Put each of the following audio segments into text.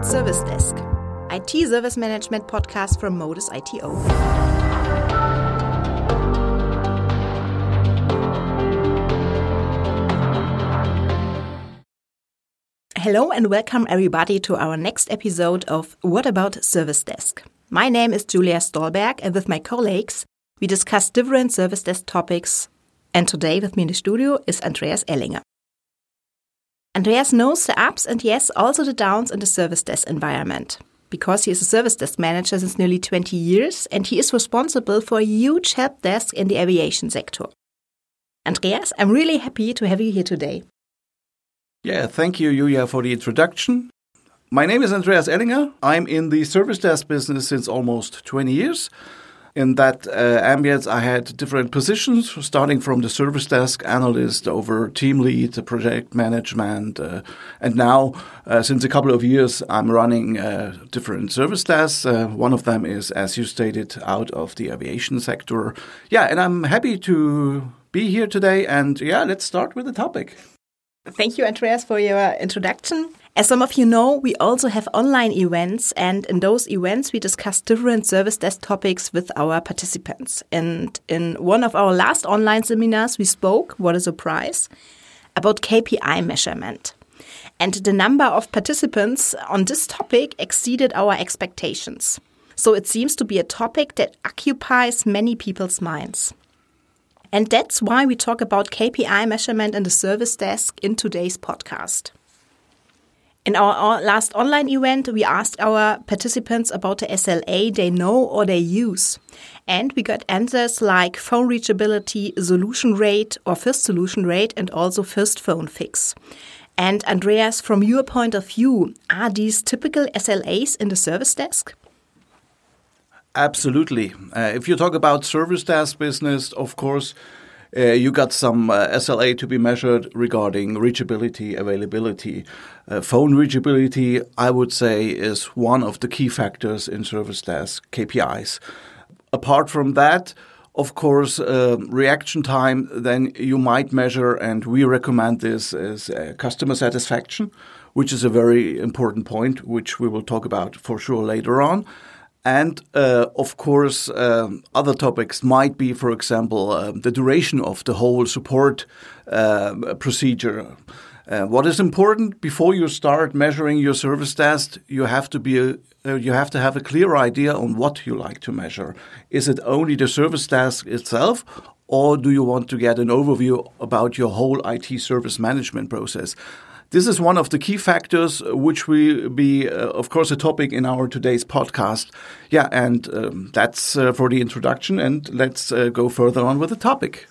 about Service Desk? IT Service Management podcast from Modus ITO. Hello and welcome everybody to our next episode of What About Service Desk? My name is Julia Stolberg and with my colleagues we discuss different service desk topics and today with me in the studio is Andreas Ellinger. Andreas knows the ups and yes, also the downs in the service desk environment because he is a service desk manager since nearly 20 years and he is responsible for a huge help desk in the aviation sector. Andreas, I'm really happy to have you here today. Yeah, thank you, Julia, for the introduction. My name is Andreas Ellinger. I'm in the service desk business since almost 20 years. In that uh, ambience, I had different positions, starting from the service desk analyst over team lead, project management, uh, and now, uh, since a couple of years, I'm running uh, different service desks. Uh, one of them is, as you stated, out of the aviation sector. Yeah, and I'm happy to be here today. And yeah, let's start with the topic. Thank you, Andreas, for your introduction. As some of you know, we also have online events, and in those events, we discuss different service desk topics with our participants. And in one of our last online seminars, we spoke, what a surprise, about KPI measurement. And the number of participants on this topic exceeded our expectations. So it seems to be a topic that occupies many people's minds. And that's why we talk about KPI measurement in the service desk in today's podcast. In our last online event, we asked our participants about the SLA they know or they use. And we got answers like phone reachability, solution rate or first solution rate, and also first phone fix. And Andreas, from your point of view, are these typical SLAs in the service desk? Absolutely. Uh, if you talk about service desk business, of course, uh, you got some uh, SLA to be measured regarding reachability, availability. Uh, phone reachability, I would say, is one of the key factors in service desk KPIs. Apart from that, of course, uh, reaction time, then you might measure, and we recommend this as uh, customer satisfaction, which is a very important point, which we will talk about for sure later on. And uh, of course, um, other topics might be, for example, uh, the duration of the whole support uh, procedure. What is important before you start measuring your service desk? You have to be a, uh, you have to have a clear idea on what you like to measure. Is it only the service desk itself, or do you want to get an overview about your whole IT service management process? This is one of the key factors, uh, which will be, uh, of course, a topic in our today's podcast. Yeah, and um, that's uh, for the introduction, and let's uh, go further on with the topic.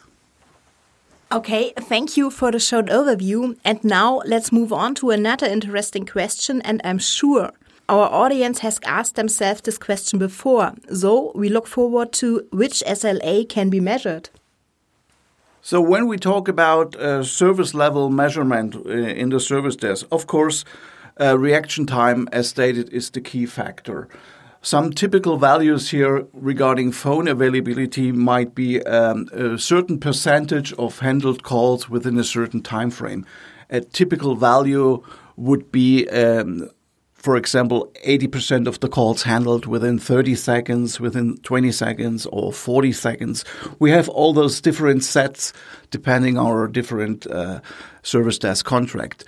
Okay, thank you for the short overview. And now let's move on to another interesting question, and I'm sure our audience has asked themselves this question before. So we look forward to which SLA can be measured. So when we talk about uh, service level measurement uh, in the service desk, of course, uh, reaction time, as stated, is the key factor. Some typical values here regarding phone availability might be um, a certain percentage of handled calls within a certain time frame. A typical value would be um, for example, 80% of the calls handled within 30 seconds, within 20 seconds, or 40 seconds. We have all those different sets depending on our different uh, service desk contract.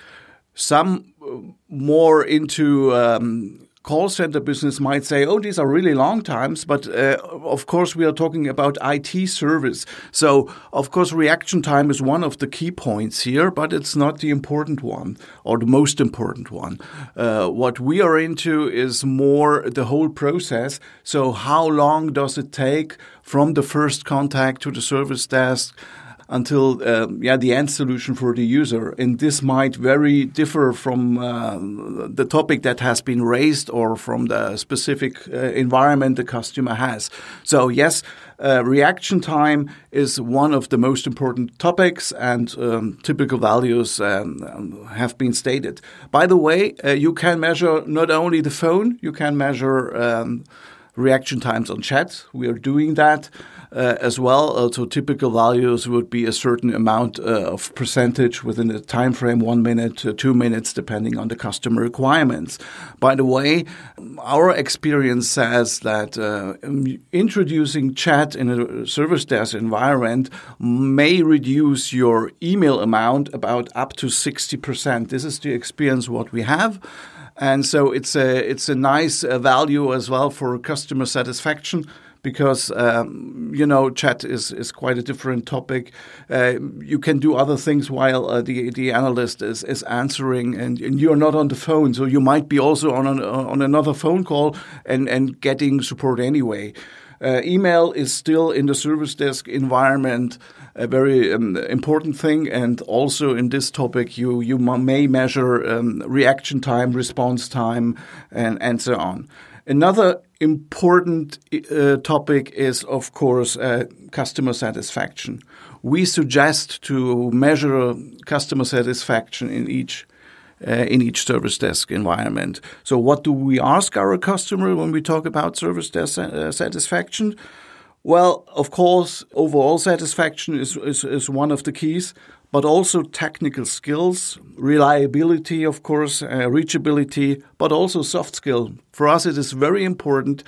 Some uh, more into um, call center business might say, oh, these are really long times, but uh, of course we are talking about IT service. So, of course, reaction time is one of the key points here, but it's not the important one or the most important one. Uh, what we are into is more the whole process. So, how long does it take from the first contact to the service desk? Until uh, yeah the end solution for the user. And this might very differ from uh, the topic that has been raised or from the specific uh, environment the customer has. So yes. Uh, reaction time is one of the most important topics, and um, typical values um, have been stated. By the way, uh, you can measure not only the phone, you can measure um, reaction times on chat. We are doing that as well. Uh, so typical values would be a certain amount uh, of percentage within a time frame, one minute to two minutes, depending on the customer requirements. By the way, our experience says that uh, introducing chat in a service desk environment may reduce your email amount about up to 60%. This is the experience what we have and so it's a it's a nice uh, value as well for customer satisfaction because um, you know chat is, is quite a different topic. Uh, you can do other things while uh, the the analyst is, is answering, and, and you're not on the phone, so you might be also on an, on another phone call and and getting support anyway. Uh, email is still in the service desk environment a very um, important thing, and also in this topic, you you may measure um, reaction time, response time, and and so on. Another important uh, topic is, of course, uh, customer satisfaction. We suggest to measure customer satisfaction in each uh, in each service desk environment. So, what do we ask our customer when we talk about service desk uh, satisfaction? Well, of course, overall satisfaction is, is, is one of the keys, but also technical skills, reliability, of course, uh, reachability, but also soft skill. For us, it is very important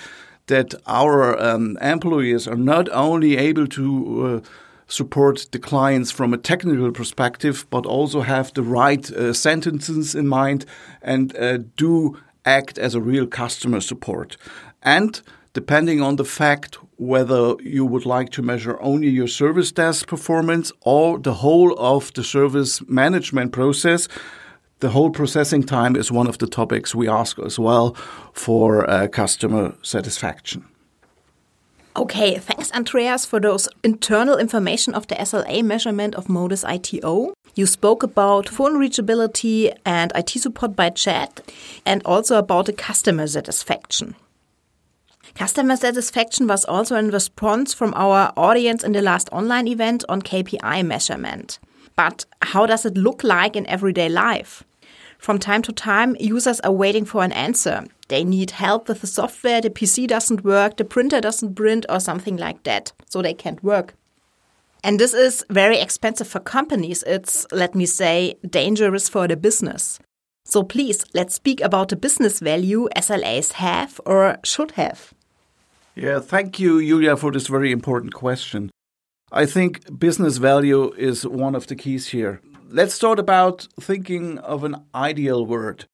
that our um, employees are not only able to uh, support the clients from a technical perspective, but also have the right uh, sentences in mind and uh, do act as a real customer support. And depending on the fact whether you would like to measure only your service desk performance or the whole of the service management process, the whole processing time is one of the topics we ask as well for uh, customer satisfaction. Okay, thanks, Andreas, for those internal information of the SLA measurement of Modus ITO. You spoke about phone reachability and IT support by chat, and also about the customer satisfaction. Customer satisfaction was also in response from our audience in the last online event on KPI measurement. But how does it look like in everyday life? From time to time, users are waiting for an answer. They need help with the software, the PC doesn't work, the printer doesn't print, or something like that, so they can't work. And this is very expensive for companies. It's, let me say, dangerous for the business. So please, let's speak about the business value SLAs have or should have. Yeah, thank you, Julia, for this very important question. I think business value is one of the keys here. Let's start about thinking of an ideal world.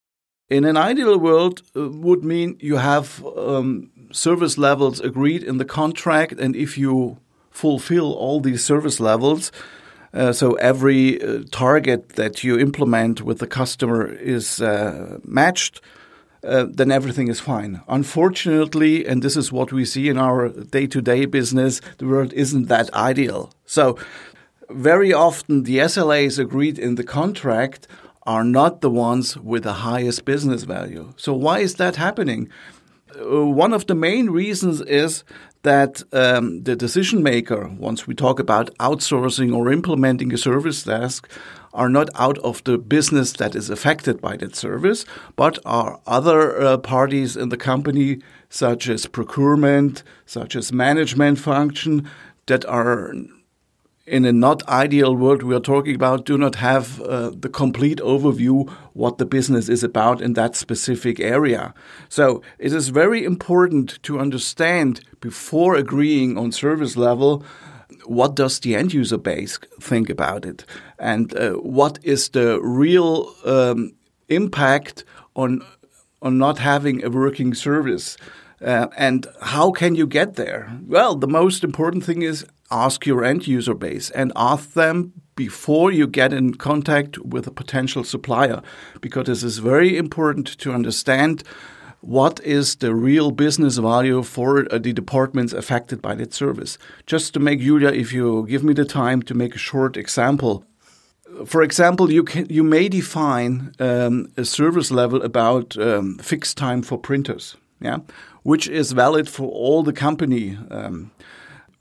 In an ideal world, uh, would mean you have um, service levels agreed in the contract, and if you fulfill all these service levels, uh, so every uh, target that you implement with the customer is uh, matched, uh, then everything is fine. Unfortunately, and this is what we see in our day to day business, the world isn't that ideal. So, very often the SLAs agreed in the contract are not the ones with the highest business value. So, why is that happening? Uh, one of the main reasons is that um, the decision maker, once we talk about outsourcing or implementing a service desk, are not out of the business that is affected by that service, but are other uh, parties in the company, such as procurement, such as management function, that are in a not ideal world we are talking about do not have uh, the complete overview what the business is about in that specific area. So it is very important to understand before agreeing on service level what does the end user base think about it, and uh, what is the real um, impact on on not having a working service, uh, and how can you get there? Well, the most important thing is ask your end user base and ask them before you get in contact with a potential supplier, because this is very important to understand what is the real business value for uh, the departments affected by that service. Just to make Julia, if you give me the time to make a short example. For example, you can you may define um, a service level about um, fixed time for printers, yeah, which is valid for all the company. Um,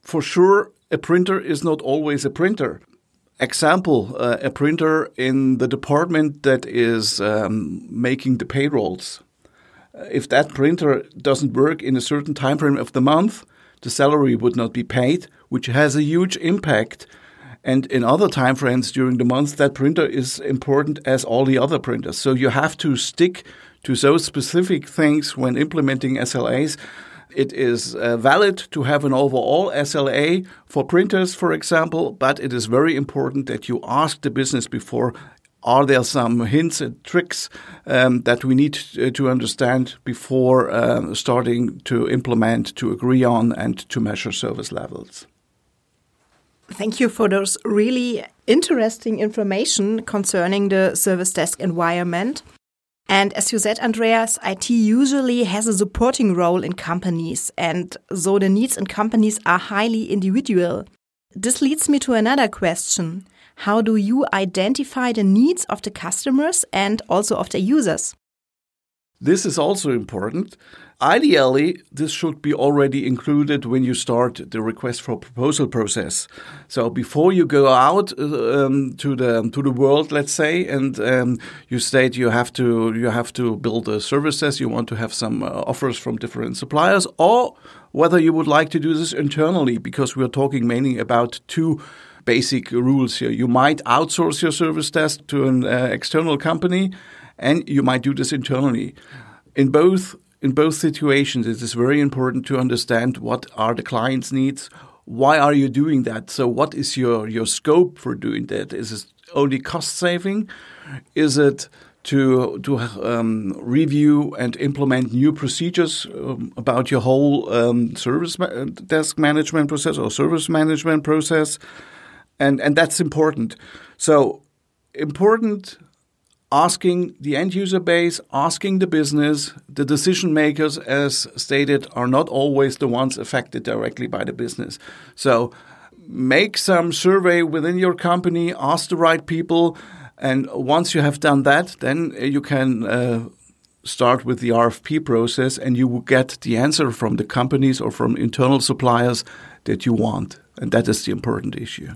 for sure, a printer is not always a printer. Example: uh, a printer in the department that is um, making the payrolls if that printer doesn't work in a certain time frame of the month, the salary would not be paid, which has a huge impact. And in other time frames during the month, that printer is important as all the other printers. So you have to stick to those specific things when implementing SLAs. It is uh, valid to have an overall SLA for printers, for example, but it is very important that you ask the business before are there some hints and tricks um, that we need to understand before um, starting to implement, to agree on, and to measure service levels? Thank you for those really interesting information concerning the service desk environment. And as you said, Andreas, IT usually has a supporting role in companies, and so the needs in companies are highly individual. This leads me to another question. How do you identify the needs of the customers and also of the users? This is also important. Ideally, this should be already included when you start the request for proposal process. So before you go out uh, um, to the to the world, let's say, and um, you state you have to you have to build a service desk, you want to have some uh, offers from different suppliers, or whether you would like to do this internally, because we are talking mainly about two basic rules here. You might outsource your service desk to an uh, external company, and you might do this internally. In both in both situations, it is very important to understand what are the client's needs. Why are you doing that? So, what is your your scope for doing that? Is it only cost saving? Is it to to um, review and implement new procedures um, about your whole um, service ma desk management process or service management process? and and that's important. So important asking the end user base, asking the business, the decision makers, as stated, are not always the ones affected directly by the business. So make some survey within your company, ask the right people, and once you have done that, then you can. Uh, start with the RFP process and you will get the answer from the companies or from internal suppliers that you want. And that is the important issue.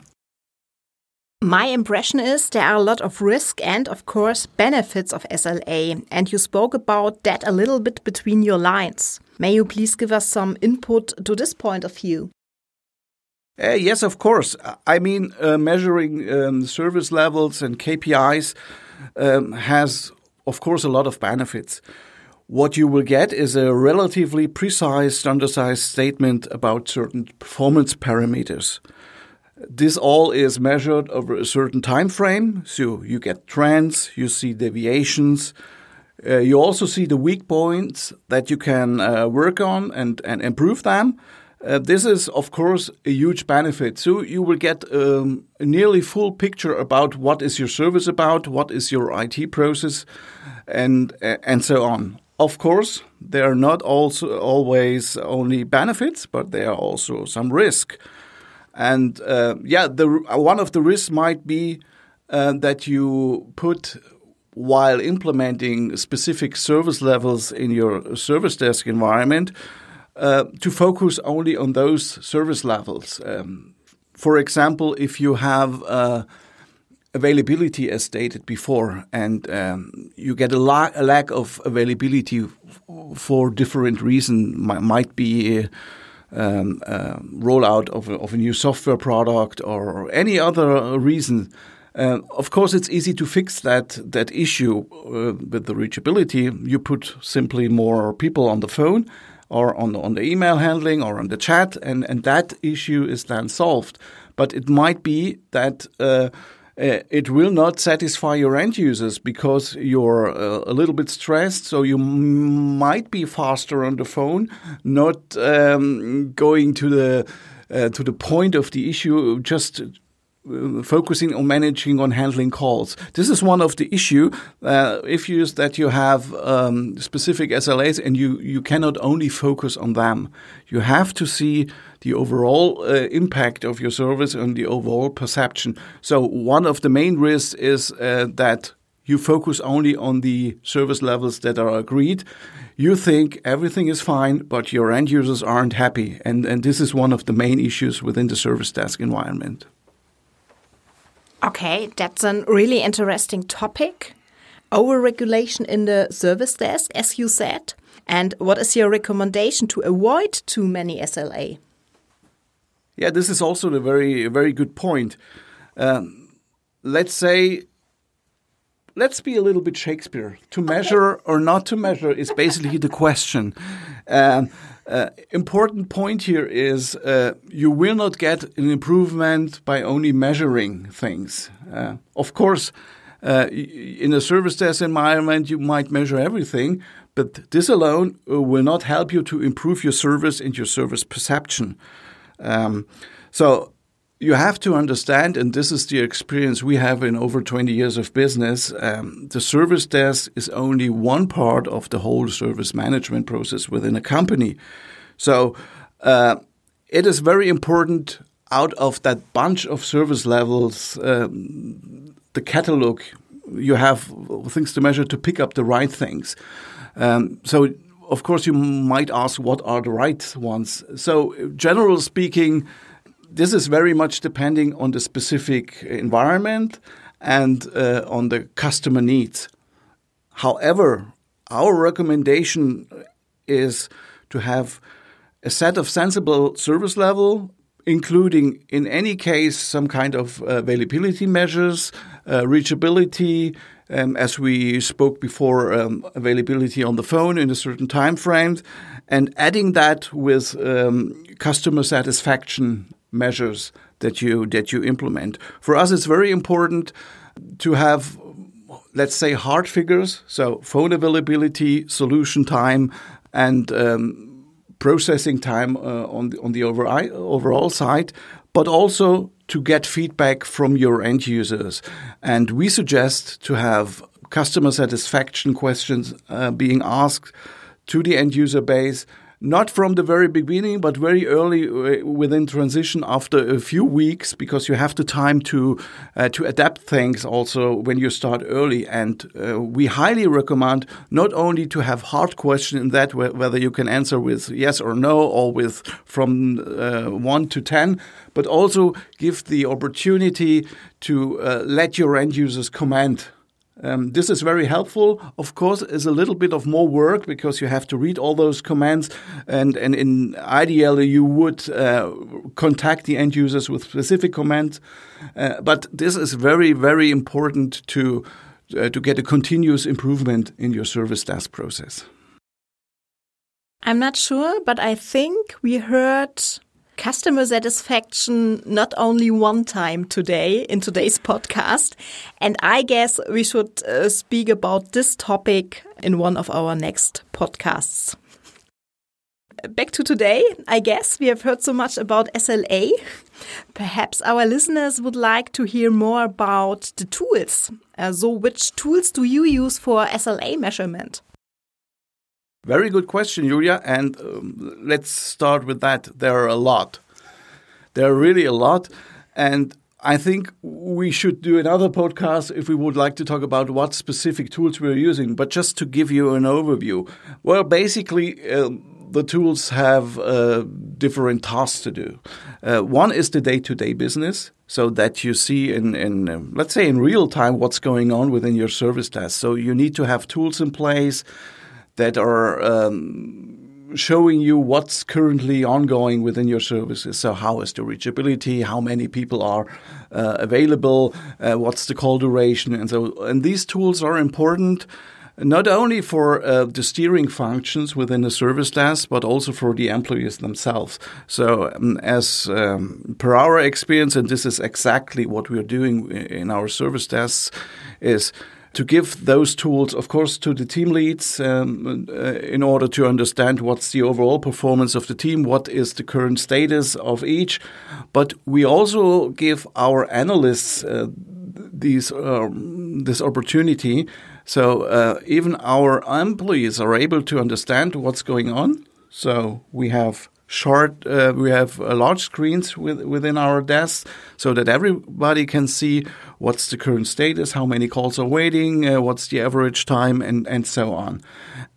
My impression is there are a lot of risk and, of course, benefits of SLA, and you spoke about that a little bit between your lines. May you please give us some input to this point of view? Uh, yes, of course. I mean, uh, measuring um, service levels and KPIs um, has, of course, a lot of benefits. What you will get is a relatively precise, standardized statement about certain performance parameters. This all is measured over a certain time frame. So you get trends, you see deviations. Uh, you also see the weak points that you can uh, work on and, and improve them. Uh, this is, of course, a huge benefit. So you will get um, a nearly full picture about what is your service about, what is your IT process, and and so on. Of course, there are not also always only benefits, but there are also some risk. And uh, yeah, the one of the risks might be uh, that you put while implementing specific service levels in your service desk environment uh, to focus only on those service levels. Um, for example, if you have uh, availability as stated before, and um, you get a, la a, lack of availability for different reasons, might be um, uh, rollout of a, of a new software product or any other reason. Uh, of course, it's easy to fix that that issue uh, with the reachability. You put simply more people on the phone, or on the, on the email handling, or on the chat, and and that issue is then solved. But it might be that uh, it will not satisfy your end users because you're uh, a little bit stressed. So you might be faster on the phone, not um, going to the uh, to the point of the issue, just focusing on managing on handling calls. This is one of the issue uh, issues that you have um, specific SLAs, and you you cannot only focus on them. You have to see the overall uh, impact of your service and the overall perception. So one of the main risks is uh, that you focus only on the service levels that are agreed. You think everything is fine, but your end users aren't happy, and and this is one of the main issues within the service desk environment. Okay, that's a really interesting topic. Overregulation in the service desk, as you said. And what is your recommendation to avoid too many SLA? Yeah, this is also a very, very good point. Um, let's say, let's be a little bit Shakespeare. To measure okay. or not to measure is basically the question. Um, uh, important point here is uh, you will not get an improvement by only measuring things. Uh, of course, uh, in a service test environment, you might measure everything, but this alone uh, will not help you to improve your service and your service perception. Um, so you have to understand, and this is the experience we have in over 20 years of business, um, the service desk is only one part of the whole service management process within a company. So uh, it is very important out of that bunch of service levels, um, the catalog, you have things to measure to pick up the right things. Um, so of course, you might ask what are the right ones. So, generally speaking, this is very much depending on the specific environment and uh, on the customer needs. However, our recommendation is to have a set of sensible service level, including in any case some kind of availability measures, uh, reachability, um, as we spoke before, um, availability on the phone in a certain time frame, and adding that with um, customer satisfaction measures that you that you implement. For us, it's very important to have, let's say, hard figures. So phone availability, solution time, and um, processing time uh, on the on the overall side, but also to get feedback from your end users. And we suggest to have customer satisfaction questions uh, being asked to the end user base not from the very beginning, but very early uh, within transition after a few weeks, because you have the time to uh, to adapt things also when you start early. And uh, we highly recommend not only to have hard question in that whether you can answer with yes or no or with from uh, one to ten, but also give the opportunity to uh, let your end users comment um, this is very helpful. Of course, is a little bit of more work because you have to read all those commands, and and in ideally you would uh, contact the end users with specific commands. Uh, but this is very very important to uh, to get a continuous improvement in your service desk process. I'm not sure, but I think we heard customer satisfaction not only one time today in today's podcast. And I guess we should uh, speak about this topic in one of our next podcasts. Back to today, I guess we have heard so much about SLA. Perhaps our listeners would like to hear more about the tools. Uh, so, which tools do you use for SLA measurement? Very good question, Julia. And um, let's start with that. There are a lot. There are really a lot. And I think we should do another podcast if we would like to talk about what specific tools we're using. But just to give you an overview, well, basically, uh, the tools have uh, different tasks to do. Uh, one is the day to day business, so that you see in, in um, let's say, in real time what's going on within your service desk. So you need to have tools in place that are um, showing you what's currently ongoing within your services. So, how is the reachability? How many people are uh, available? Uh, what's the call duration? And so, and these tools are important not only for uh, the steering functions within the service desk, but also for the employees themselves. So, um, as um, per our experience, and this is exactly what we're doing in our service desks, is to give those tools, of course, to the team leads um, uh, in order to understand what's the overall performance of the team, what is the current status of each. But we also give our analysts uh, these um, this opportunity. So uh, even our employees are able to understand what's going on. So we have short. Uh, we have uh, large screens with, within our desks so that everybody can see what's the current status, how many calls are waiting, uh, what's the average time, and and so on.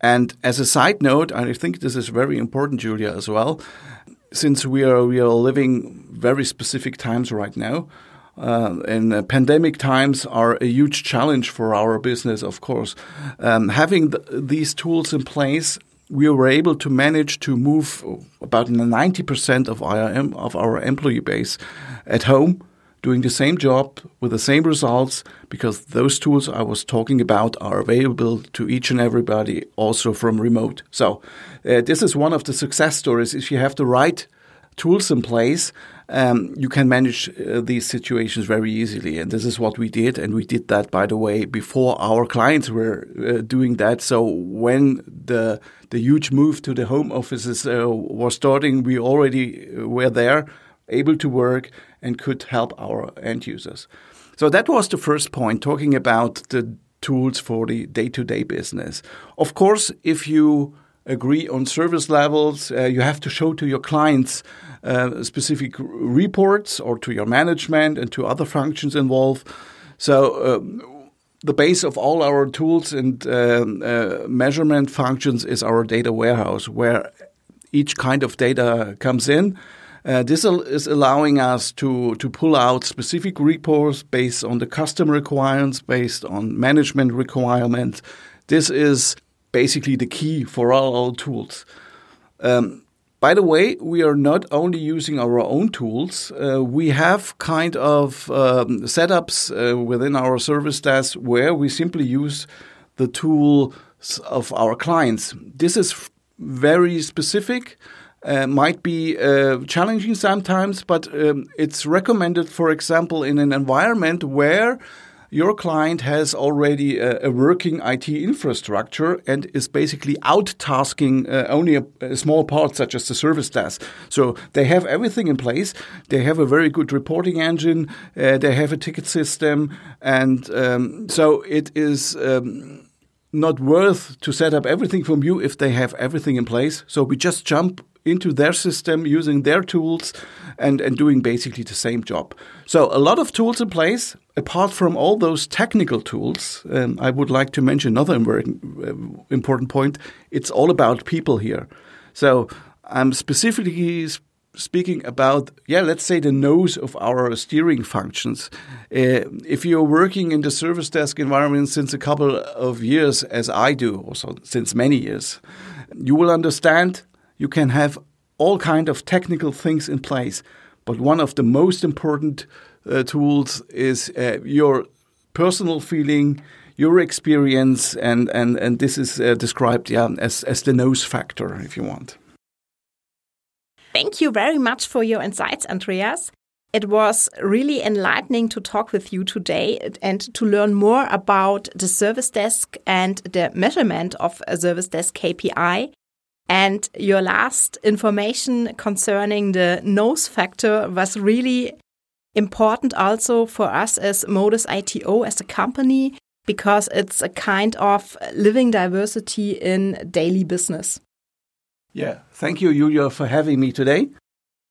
And as a side note, I think this is very important, Julia, as well, since we are we are living very specific times right now. Uh, and uh, pandemic times are a huge challenge for our business, of course. Um, having th these tools in place we were able to manage to move about 90% of our, of our employee base at home doing the same job with the same results because those tools I was talking about are available to each and everybody also from remote. So uh, this is one of the success stories. If you have the right tools in place, um, you can manage uh, these situations very easily. And this is what we did. And we did that, by the way, before our clients were uh, doing that. So when the the huge move to the home offices uh, was starting, we already uh, were there, able to work, and could help our end users. So that was the first point, talking about the tools for the day to day business. Of course, if you agree on service levels, uh, you have to show to your clients uh, specific reports or to your management and to other functions involved. So, um, the base of all our tools and um, uh, measurement functions is our data warehouse, where each kind of data comes in. Uh, this is allowing us to, to pull out specific reports based on the customer requirements, based on management requirements. This is basically the key for all our tools. Um, by the way, we are not only using our own tools, uh, we have kind of um, setups uh, within our service desk where we simply use the tools of our clients. This is very specific. Uh, might be uh, challenging sometimes, but um, it's recommended, for example, in an environment where your client has already a, a, working IT infrastructure and is basically out tasking uh, only a, a, small part, such as the service desk. So they have everything in place. They have a very good reporting engine. Uh, they have a ticket system, and um, so it is. Um, not worth to set up everything from you if they have everything in place. So we just jump into their system using their tools and, and doing basically the same job. So, a lot of tools in place. Apart from all those technical tools, um, I would like to mention another uh, important point. It's all about people here. So, I'm specifically speaking about, yeah, let's say the nose of our steering functions. Uh, if you're working in the service desk environment since a couple of years, as I do, also since many years, you will understand you can have all kind of technical things in place, but one of the most important uh, tools is uh, your personal feeling, your experience, and and and this is uh, described yeah as as the nose factor, if you want. Thank you very much for your insights, Andreas. It was really enlightening to talk with you today and to learn more about the service desk and the measurement of a service desk KPI and your last information concerning the nose factor was really important also for us as Modus ITO as a company because it's a kind of living diversity in daily business. Yeah, thank you, Julia, for having me today.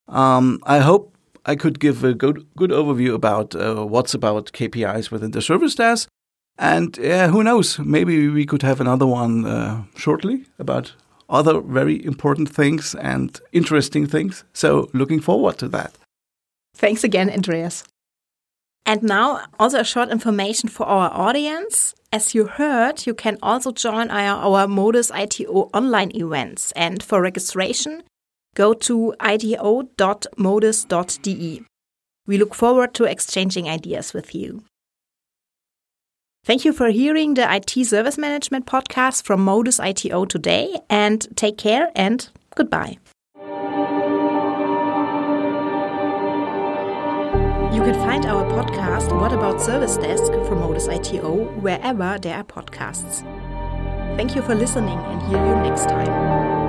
Um, I hope I could give a good good overview about uh, what's about KPIs within the service desk, and uh, who knows, maybe we could have another one uh, shortly about other very important things and interesting things. So, looking forward to that. Thanks again, Andreas. And now, also a short information for our audience. As you heard, you can also join our, our Modus ITO online events. And for registration, go to ito.modus.de. We look forward to exchanging ideas with you. Thank you for hearing the IT Service Management podcast from Modus ITO today, and take care and goodbye. You can find our podcast, What About Service Desk, from Modus ITO, wherever there are podcasts. Thank you for listening, and hear you next time.